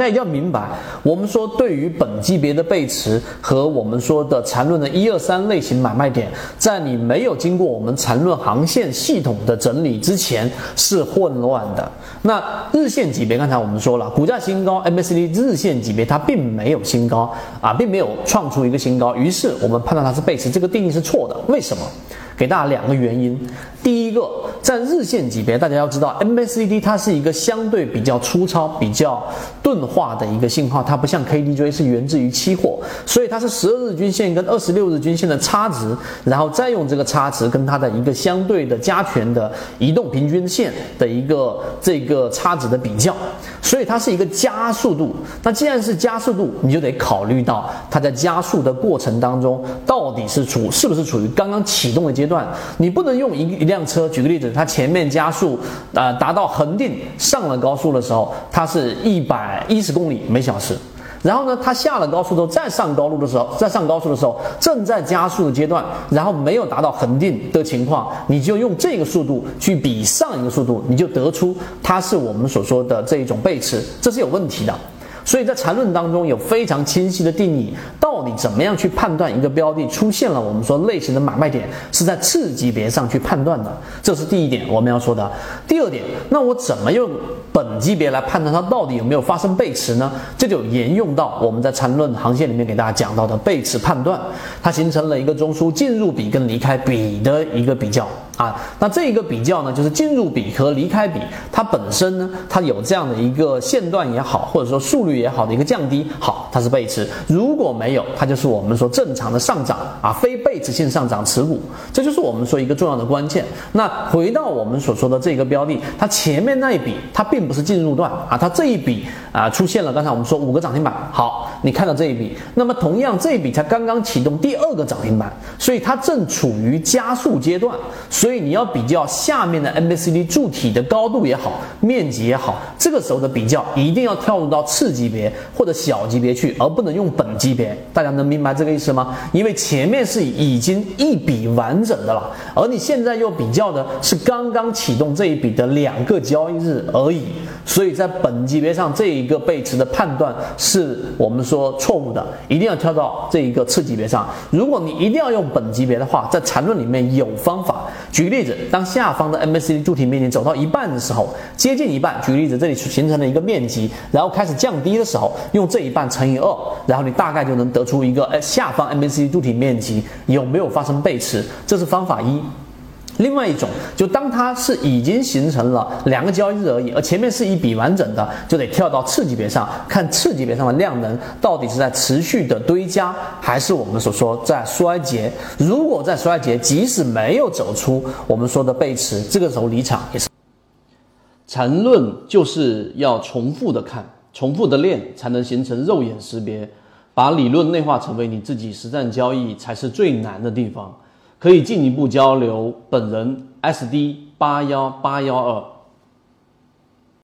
大家一定要明白，我们说对于本级别的背驰和我们说的缠论的一二三类型买卖点，在你没有经过我们缠论航线系统的整理之前是混乱的。那日线级别，刚才我们说了，股价新高，MACD 日线级别它并没有新高啊，并没有创出一个新高，于是我们判断它是背驰，这个定义是错的。为什么？给大家两个原因。第一个，在日线级别，大家要知道，MACD 它是一个相对比较粗糙、比较钝化的一个信号，它不像 KDJ 是源自于期货，所以它是十二日均线跟二十六日均线的差值，然后再用这个差值跟它的一个相对的加权的移动平均线的一个这个差值的比较，所以它是一个加速度。那既然是加速度，你就得考虑到它在加速的过程当中到底是处是不是处于刚刚启动的阶段，段你不能用一一辆车，举个例子，它前面加速，呃，达到恒定上了高速的时候，它是一百一十公里每小时。然后呢，它下了高速之后再上高速的时候，再上高速的时候，正在加速的阶段，然后没有达到恒定的情况，你就用这个速度去比上一个速度，你就得出它是我们所说的这一种背驰，这是有问题的。所以在缠论当中有非常清晰的定义，到底怎么样去判断一个标的出现了我们说类型的买卖点，是在次级别上去判断的，这是第一点我们要说的。第二点，那我怎么用本级别来判断它到底有没有发生背驰呢？这就沿用到我们在缠论航线里面给大家讲到的背驰判断，它形成了一个中枢进入比跟离开比的一个比较。啊，那这一个比较呢，就是进入比和离开比，它本身呢，它有这样的一个线段也好，或者说速率也好的一个降低，好，它是背驰；如果没有，它就是我们说正常的上涨啊，非背驰性上涨持股，这就是我们说一个重要的关键。那回到我们所说的这个标的，它前面那一笔它并不是进入段啊，它这一笔啊出现了，刚才我们说五个涨停板，好，你看到这一笔，那么同样这一笔才刚刚启动第二个涨停板，所以它正处于加速阶段，所以。所以你要比较下面的 MACD 柱体的高度也好，面积也好，这个时候的比较一定要跳入到次级别或者小级别去，而不能用本级别。大家能明白这个意思吗？因为前面是已经一笔完整的了，而你现在又比较的是刚刚启动这一笔的两个交易日而已。所以在本级别上这一个背驰的判断是我们说错误的，一定要跳到这一个次级别上。如果你一定要用本级别的话，在缠论里面有方法。举个例子，当下方的 MACD 柱体面积走到一半的时候，接近一半，举个例子，这里形成了一个面积，然后开始降低的时候，用这一半乘以二，然后你大概就能得出一个，哎，下方 MACD 柱体面积有没有发生背驰？这是方法一。另外一种，就当它是已经形成了两个交易日而已，而前面是一笔完整的，就得跳到次级别上看次级别上的量能到底是在持续的堆加，还是我们所说在衰竭。如果在衰竭，即使没有走出我们说的背驰，这个时候离场也是。缠论就是要重复的看，重复的练，才能形成肉眼识别，把理论内化成为你自己实战交易才是最难的地方。可以进一步交流，本人 SD 八幺八幺二。